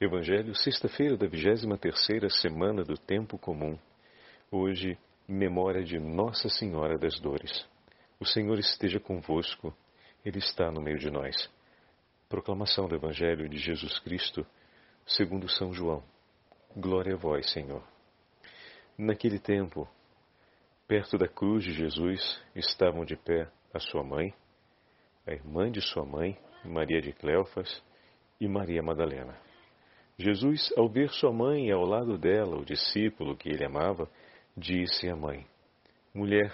Evangelho, sexta-feira da 23ª semana do Tempo Comum. Hoje, memória de Nossa Senhora das Dores. O Senhor esteja convosco, Ele está no meio de nós. Proclamação do Evangelho de Jesus Cristo, segundo São João. Glória a vós, Senhor. Naquele tempo, perto da cruz de Jesus, estavam de pé a sua mãe, a irmã de sua mãe, Maria de Cleofas, e Maria Madalena. Jesus, ao ver sua mãe ao lado dela o discípulo que ele amava, disse à mãe: Mulher,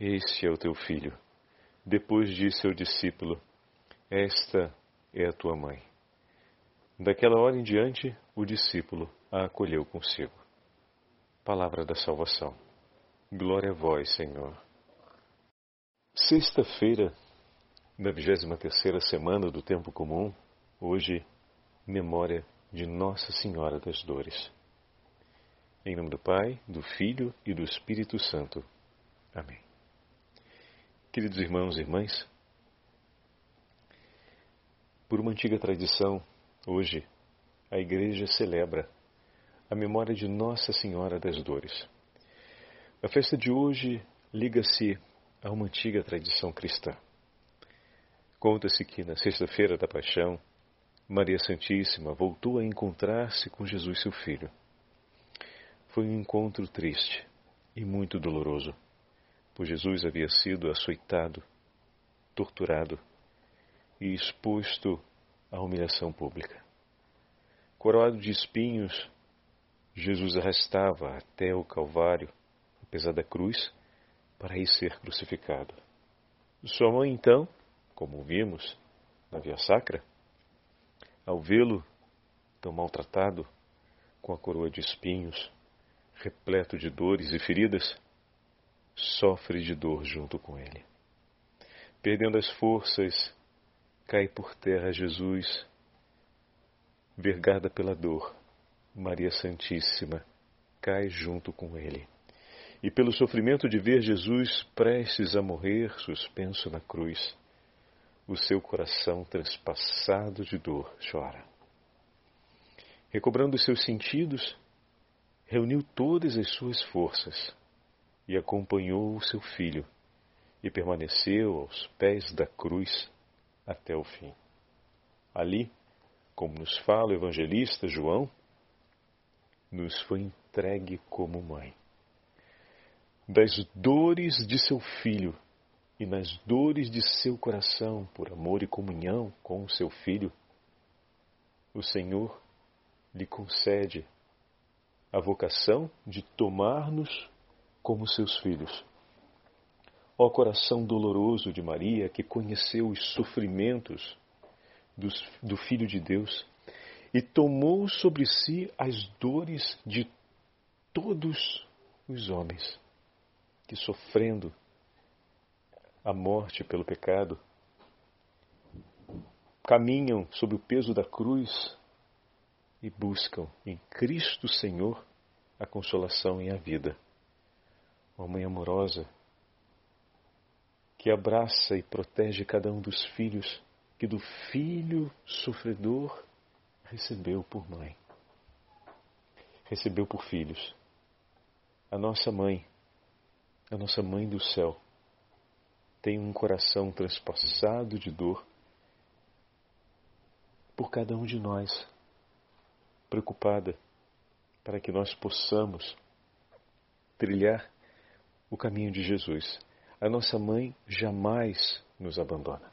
este é o teu filho. Depois disse ao discípulo: Esta é a tua mãe. Daquela hora em diante, o discípulo a acolheu consigo. Palavra da salvação. Glória a vós, Senhor. Sexta-feira da 23 terceira semana do tempo comum, hoje, memória de Nossa Senhora das Dores. Em nome do Pai, do Filho e do Espírito Santo. Amém. Queridos irmãos e irmãs, por uma antiga tradição, hoje a Igreja celebra a memória de Nossa Senhora das Dores. A festa de hoje liga-se a uma antiga tradição cristã. Conta-se que na sexta-feira da Paixão, Maria Santíssima voltou a encontrar-se com Jesus, seu filho. Foi um encontro triste e muito doloroso, pois Jesus havia sido açoitado, torturado e exposto à humilhação pública. Coroado de espinhos, Jesus arrastava até o Calvário, apesar da cruz, para ir ser crucificado. Sua mãe, então, como vimos na Via Sacra, ao vê-lo tão maltratado, com a coroa de espinhos, repleto de dores e feridas, sofre de dor junto com ele. Perdendo as forças, cai por terra Jesus, vergada pela dor. Maria Santíssima cai junto com ele. E pelo sofrimento de ver Jesus prestes a morrer, suspenso na cruz, o seu coração transpassado de dor chora. Recobrando seus sentidos, reuniu todas as suas forças e acompanhou o seu filho e permaneceu aos pés da cruz até o fim. Ali, como nos fala o evangelista João, nos foi entregue como mãe. Das dores de seu filho, e nas dores de seu coração por amor e comunhão com o seu filho, o Senhor lhe concede a vocação de tomar-nos como seus filhos. Ó coração doloroso de Maria, que conheceu os sofrimentos do Filho de Deus e tomou sobre si as dores de todos os homens, que sofrendo a morte pelo pecado, caminham sob o peso da cruz e buscam em Cristo Senhor a consolação e a vida. Uma mãe amorosa que abraça e protege cada um dos filhos que do filho sofredor recebeu por mãe. Recebeu por filhos. A nossa mãe, a nossa mãe do céu, tem um coração transpassado de dor por cada um de nós, preocupada para que nós possamos trilhar o caminho de Jesus. A nossa mãe jamais nos abandona.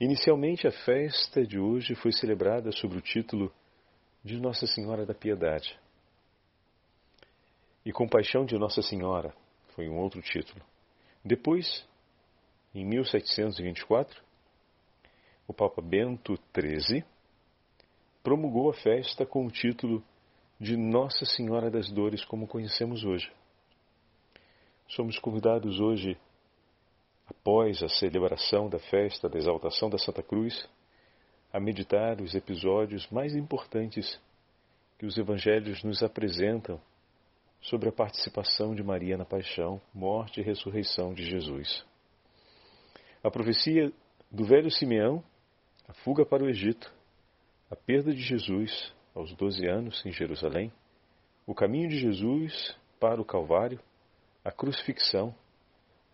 Inicialmente, a festa de hoje foi celebrada sob o título de Nossa Senhora da Piedade. E Compaixão de Nossa Senhora foi um outro título. Depois, em 1724, o Papa Bento XIII promulgou a festa com o título de Nossa Senhora das Dores, como conhecemos hoje. Somos convidados hoje, após a celebração da festa da exaltação da Santa Cruz, a meditar os episódios mais importantes que os evangelhos nos apresentam sobre a participação de Maria na paixão, morte e ressurreição de Jesus. A profecia do velho Simeão, a fuga para o Egito, a perda de Jesus aos 12 anos em Jerusalém, o caminho de Jesus para o Calvário, a crucifixão,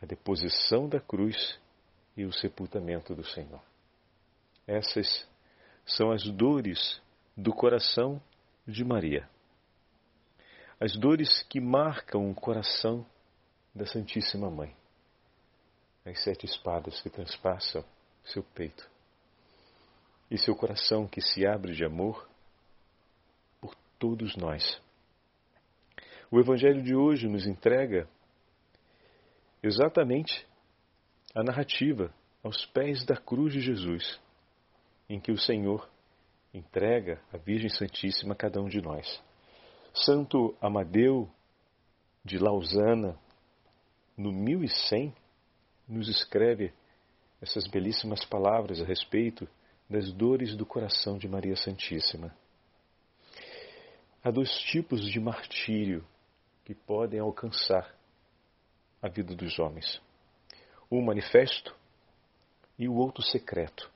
a deposição da cruz e o sepultamento do Senhor. Essas são as dores do coração de Maria. As dores que marcam o coração da Santíssima Mãe. As sete espadas que transpassam seu peito e seu coração que se abre de amor por todos nós. O Evangelho de hoje nos entrega exatamente a narrativa aos pés da cruz de Jesus, em que o Senhor entrega a Virgem Santíssima a cada um de nós. Santo Amadeu de Lausana, no 1100, nos escreve essas belíssimas palavras a respeito das dores do coração de Maria Santíssima. Há dois tipos de martírio que podem alcançar a vida dos homens: um manifesto e o outro secreto.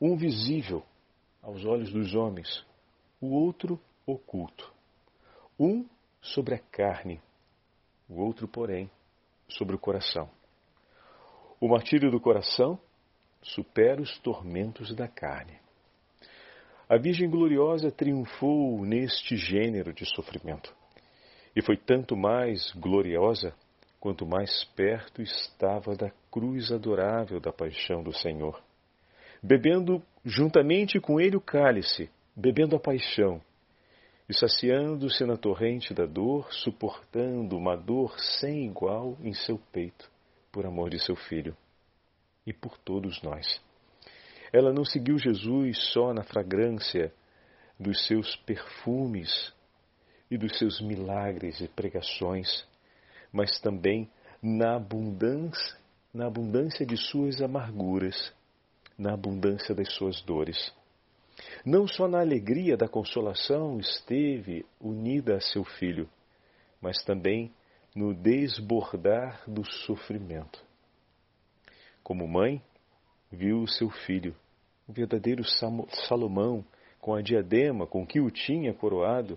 Um visível aos olhos dos homens, o outro oculto. Um sobre a carne, o outro, porém, sobre o coração. O martírio do coração supera os tormentos da carne. A Virgem Gloriosa triunfou neste gênero de sofrimento. E foi tanto mais gloriosa quanto mais perto estava da cruz adorável da paixão do Senhor. Bebendo juntamente com ele o cálice, bebendo a paixão, e saciando-se na torrente da dor, suportando uma dor sem igual em seu peito, por amor de seu filho e por todos nós. Ela não seguiu Jesus só na fragrância dos seus perfumes e dos seus milagres e pregações, mas também na abundância, na abundância de suas amarguras, na abundância das suas dores. Não só na alegria da consolação esteve unida a seu filho, mas também no desbordar do sofrimento. Como mãe, viu o seu filho, o verdadeiro Salomão, com a diadema com que o tinha coroado,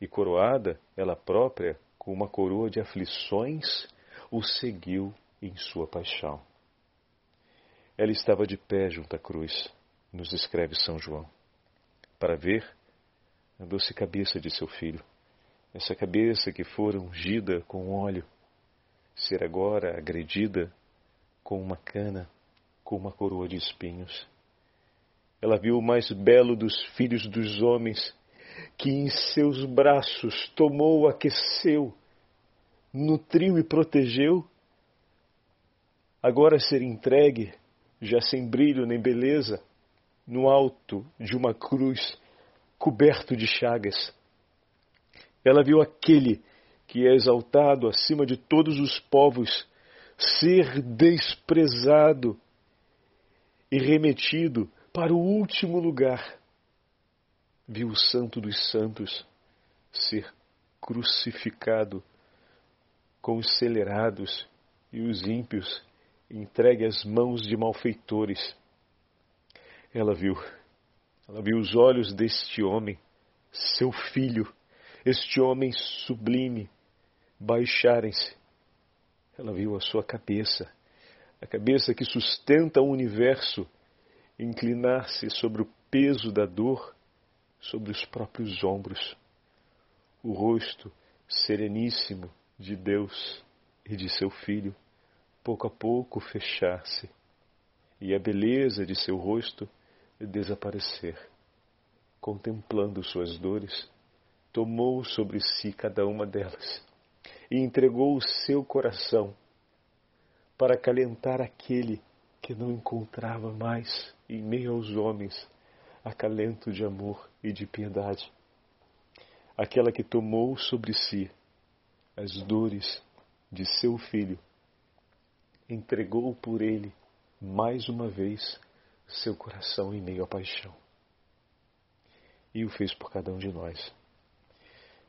e coroada ela própria com uma coroa de aflições, o seguiu em sua paixão. Ela estava de pé junto à cruz, nos escreve São João, para ver a doce cabeça de seu filho, essa cabeça que fora ungida com óleo, ser agora agredida com uma cana, com uma coroa de espinhos. Ela viu o mais belo dos filhos dos homens, que em seus braços tomou, aqueceu, nutriu e protegeu, agora ser entregue, já sem brilho nem beleza, no alto de uma cruz, coberto de chagas. Ela viu aquele que é exaltado acima de todos os povos, ser desprezado e remetido para o último lugar. Viu o Santo dos Santos ser crucificado com os celerados e os ímpios entregue às mãos de malfeitores. Ela viu, ela viu os olhos deste homem, seu filho, este homem sublime, baixarem-se ela viu a sua cabeça, a cabeça que sustenta o universo, inclinar-se sobre o peso da dor, sobre os próprios ombros. O rosto sereníssimo de Deus e de seu filho, pouco a pouco fechar-se, e a beleza de seu rosto desaparecer. Contemplando suas dores, tomou sobre si cada uma delas e entregou o seu coração para acalentar aquele que não encontrava mais em meio aos homens acalento de amor e de piedade. Aquela que tomou sobre si as dores de seu filho, entregou por ele mais uma vez seu coração em meio à paixão. E o fez por cada um de nós.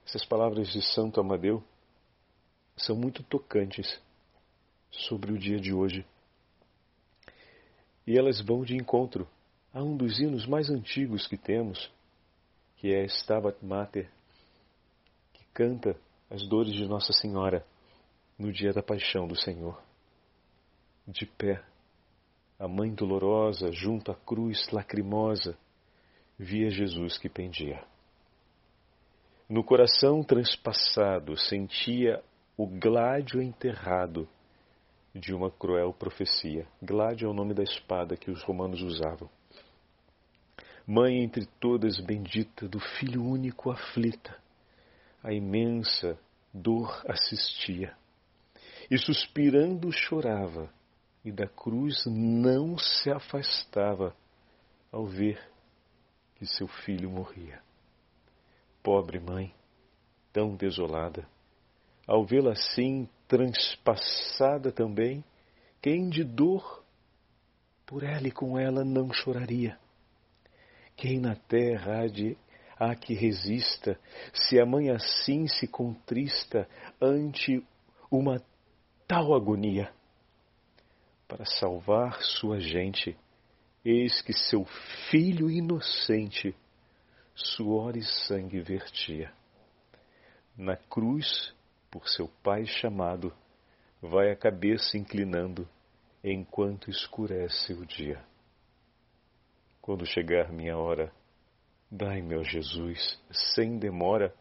Essas palavras de Santo Amadeu são muito tocantes sobre o dia de hoje. E elas vão de encontro a um dos hinos mais antigos que temos, que é Stabat Mater, que canta as dores de Nossa Senhora no dia da paixão do Senhor. De pé, a mãe dolorosa junto à cruz lacrimosa via Jesus que pendia. No coração transpassado sentia o gládio enterrado de uma cruel profecia. Gládio é o nome da espada que os romanos usavam. Mãe entre todas bendita do filho único aflita, a imensa dor assistia, e suspirando chorava, e da cruz não se afastava ao ver que seu filho morria. Pobre mãe, tão desolada, ao vê-la assim transpassada também, quem de dor por ela e com ela não choraria? Quem na terra há de há que resista, se a mãe assim se contrista ante uma tal agonia? Para salvar sua gente, eis que seu filho inocente suor e sangue vertia. Na cruz por seu pai chamado, vai a cabeça inclinando enquanto escurece o dia. Quando chegar minha hora, dai meu Jesus, sem demora,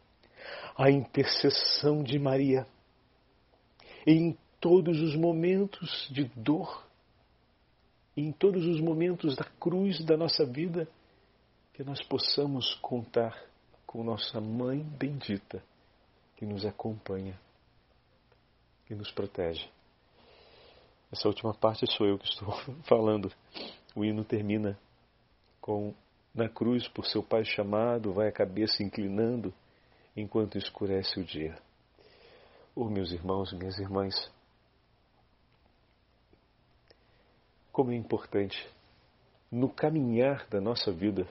a intercessão de Maria. Em todos os momentos de dor, em todos os momentos da cruz da nossa vida, que nós possamos contar com nossa mãe bendita que nos acompanha que nos protege. Essa última parte sou eu que estou falando. O hino termina com na cruz por seu pai chamado, vai a cabeça inclinando enquanto escurece o dia. Oh, meus irmãos, minhas irmãs, como é importante no caminhar da nossa vida,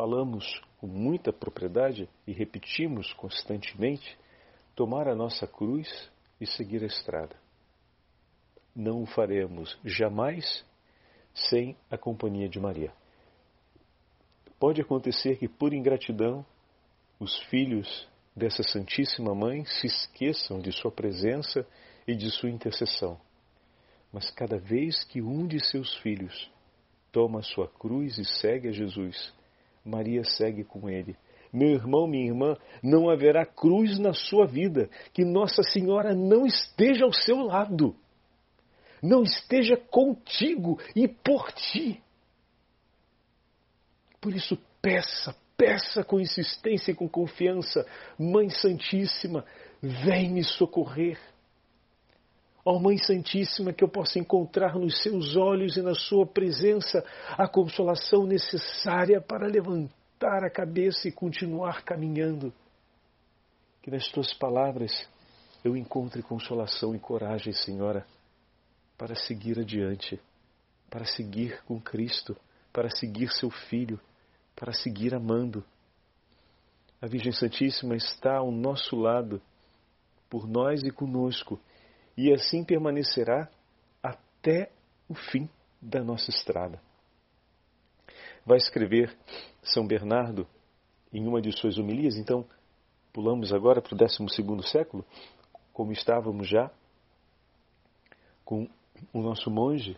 falamos com muita propriedade e repetimos constantemente, tomar a nossa cruz e seguir a estrada. Não o faremos jamais sem a companhia de Maria. Pode acontecer que, por ingratidão, os filhos dessa Santíssima Mãe se esqueçam de sua presença e de sua intercessão. Mas cada vez que um de seus filhos toma a sua cruz e segue a Jesus, Maria segue com ele meu irmão, minha irmã, não haverá cruz na sua vida que Nossa Senhora não esteja ao seu lado, não esteja contigo e por ti. Por isso, peça, peça com insistência e com confiança, Mãe Santíssima, vem me socorrer. Ó Mãe Santíssima, que eu possa encontrar nos seus olhos e na sua presença a consolação necessária para levantar a cabeça e continuar caminhando. Que nas tuas palavras eu encontre consolação e coragem, Senhora, para seguir adiante, para seguir com Cristo, para seguir seu Filho, para seguir amando. A Virgem Santíssima está ao nosso lado, por nós e conosco, e assim permanecerá até o fim da nossa estrada vai escrever São Bernardo em uma de suas homilias. Então, pulamos agora para o 12 século, como estávamos já com o nosso monge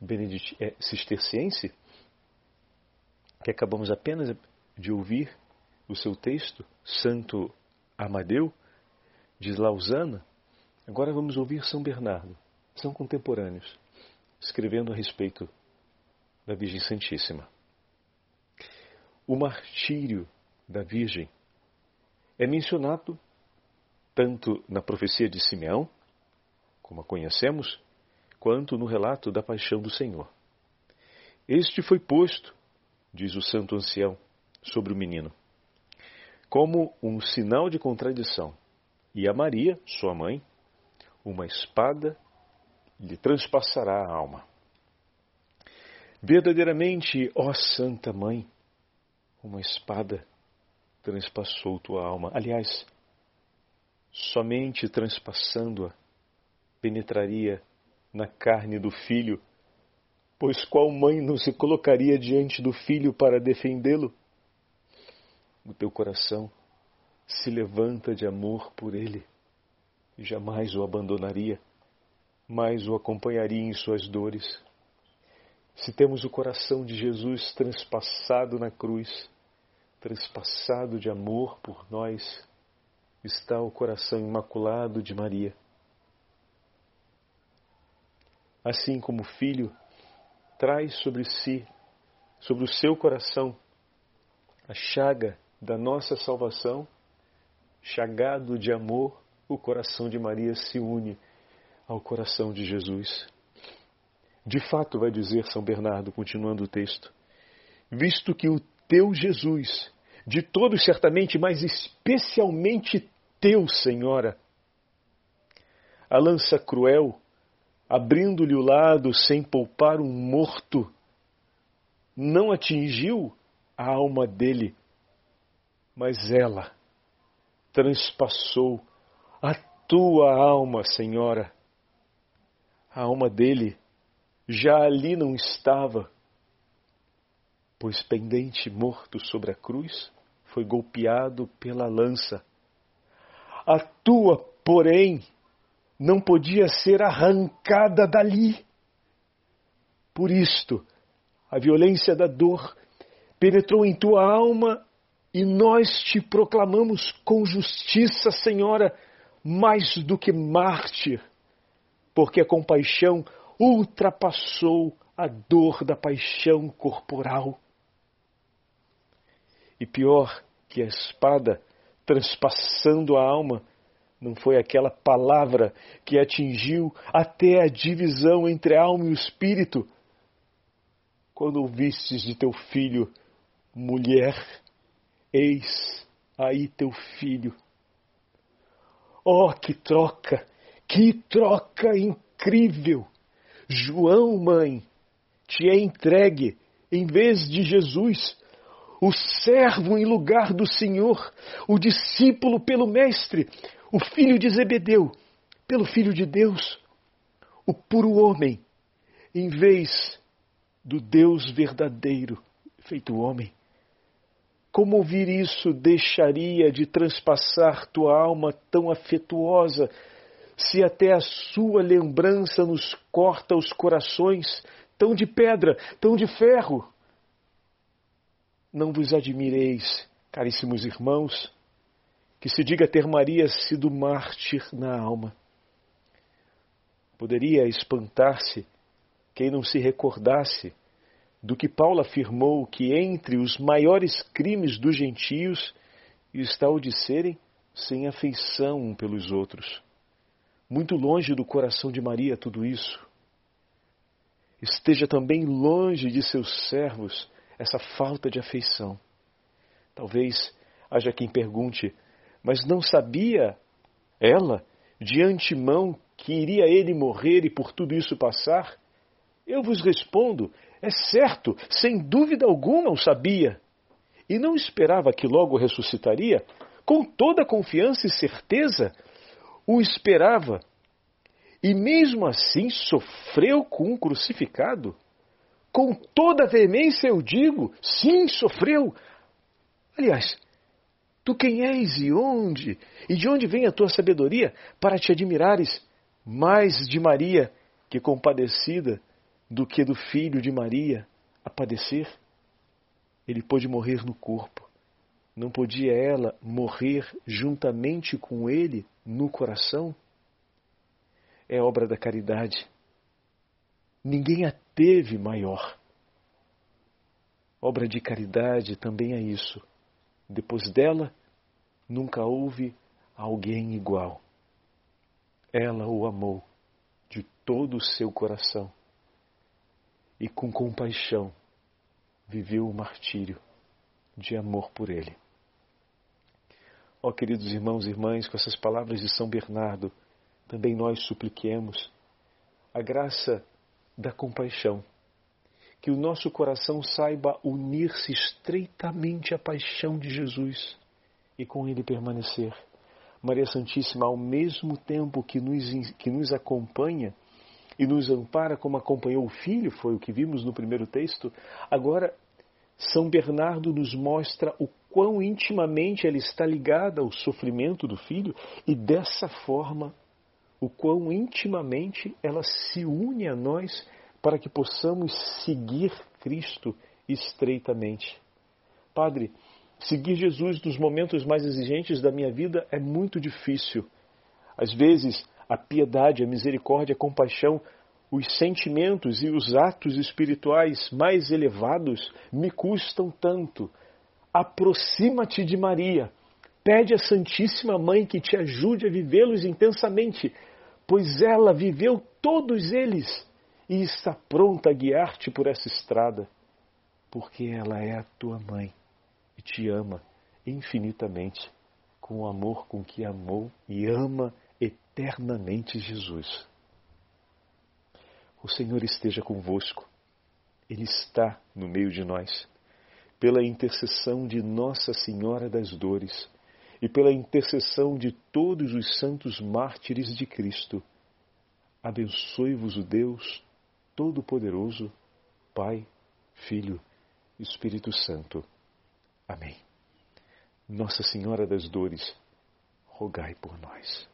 Benedict, é, cisterciense, que acabamos apenas de ouvir o seu texto, Santo Amadeu, de Lausana. Agora vamos ouvir São Bernardo. São contemporâneos, escrevendo a respeito da Virgem Santíssima. O martírio da Virgem é mencionado tanto na profecia de Simeão, como a conhecemos, quanto no relato da paixão do Senhor. Este foi posto, diz o santo ancião, sobre o menino, como um sinal de contradição, e a Maria, sua mãe, uma espada lhe transpassará a alma. Verdadeiramente, ó Santa Mãe, uma espada transpassou tua alma. Aliás, somente transpassando-a penetraria na carne do filho Pois qual mãe não se colocaria diante do filho para defendê-lo? O teu coração se levanta de amor por ele jamais o abandonaria, mas o acompanharia em suas dores. Se temos o coração de Jesus transpassado na cruz, transpassado de amor por nós, está o coração imaculado de Maria. Assim como o Filho traz sobre si, sobre o seu coração, a chaga da nossa salvação, chagado de amor, o coração de Maria se une ao coração de Jesus. De fato, vai dizer São Bernardo, continuando o texto, visto que o teu Jesus, de todos certamente, mas especialmente teu, Senhora, a lança cruel abrindo-lhe o lado sem poupar um morto, não atingiu a alma dele, mas ela transpassou a tua alma, Senhora. A alma dele já ali não estava, pois pendente morto sobre a cruz, foi golpeado pela lança. A tua, porém, não podia ser arrancada dali. Por isto, a violência da dor penetrou em tua alma e nós te proclamamos com justiça, Senhora, mais do que mártir, porque a compaixão ultrapassou a dor da paixão corporal. E pior que a espada transpassando a alma, não foi aquela palavra que atingiu até a divisão entre a alma e o espírito? Quando ouvistes de teu filho, mulher, eis aí teu filho. Oh, que troca! Que troca incrível! João, mãe, te é entregue, em vez de Jesus, o servo em lugar do Senhor, o discípulo pelo Mestre, o filho de Zebedeu pelo filho de Deus, o puro homem, em vez do Deus verdadeiro feito homem. Como ouvir isso deixaria de transpassar tua alma tão afetuosa, se até a sua lembrança nos corta os corações, tão de pedra, tão de ferro? Não vos admireis, caríssimos irmãos, que se diga ter Maria sido mártir na alma. Poderia espantar-se quem não se recordasse do que Paulo afirmou que entre os maiores crimes dos gentios está o de serem sem afeição um pelos outros. Muito longe do coração de Maria tudo isso. Esteja também longe de seus servos essa falta de afeição. Talvez haja quem pergunte mas não sabia ela de antemão que iria ele morrer e por tudo isso passar? Eu vos respondo: é certo, sem dúvida alguma o sabia. E não esperava que logo ressuscitaria? Com toda confiança e certeza, o esperava. E mesmo assim sofreu com um crucificado? Com toda veemência eu digo: sim, sofreu. Aliás, Tu quem és e onde? E de onde vem a tua sabedoria para te admirares mais de Maria, que compadecida, do que do filho de Maria a padecer? Ele pôde morrer no corpo. Não podia ela morrer juntamente com ele no coração? É obra da caridade. Ninguém a teve maior. Obra de caridade também é isso depois dela, nunca houve alguém igual. Ela o amou de todo o seu coração e com compaixão viveu o martírio de amor por ele. Ó queridos irmãos e irmãs, com essas palavras de São Bernardo, também nós supliquemos a graça da compaixão que o nosso coração saiba unir-se estreitamente à paixão de Jesus e com ele permanecer. Maria Santíssima, ao mesmo tempo que nos, que nos acompanha, e nos ampara como acompanhou o filho, foi o que vimos no primeiro texto. Agora, São Bernardo nos mostra o quão intimamente ela está ligada ao sofrimento do filho e dessa forma, o quão intimamente ela se une a nós para que possamos seguir Cristo estreitamente. Padre, seguir Jesus nos momentos mais exigentes da minha vida é muito difícil. Às vezes, a piedade, a misericórdia, a compaixão, os sentimentos e os atos espirituais mais elevados me custam tanto. Aproxima-te de Maria. Pede à Santíssima Mãe que te ajude a vivê-los intensamente, pois ela viveu todos eles e está pronta a guiar-te por essa estrada, porque ela é a tua mãe e te ama infinitamente com o amor com que amou e ama eternamente Jesus. O Senhor esteja convosco, Ele está no meio de nós. Pela intercessão de Nossa Senhora das Dores e pela intercessão de todos os santos mártires de Cristo, abençoe-vos o Deus Todo-Poderoso, Pai, Filho Espírito Santo. Amém. Nossa Senhora das Dores, rogai por nós.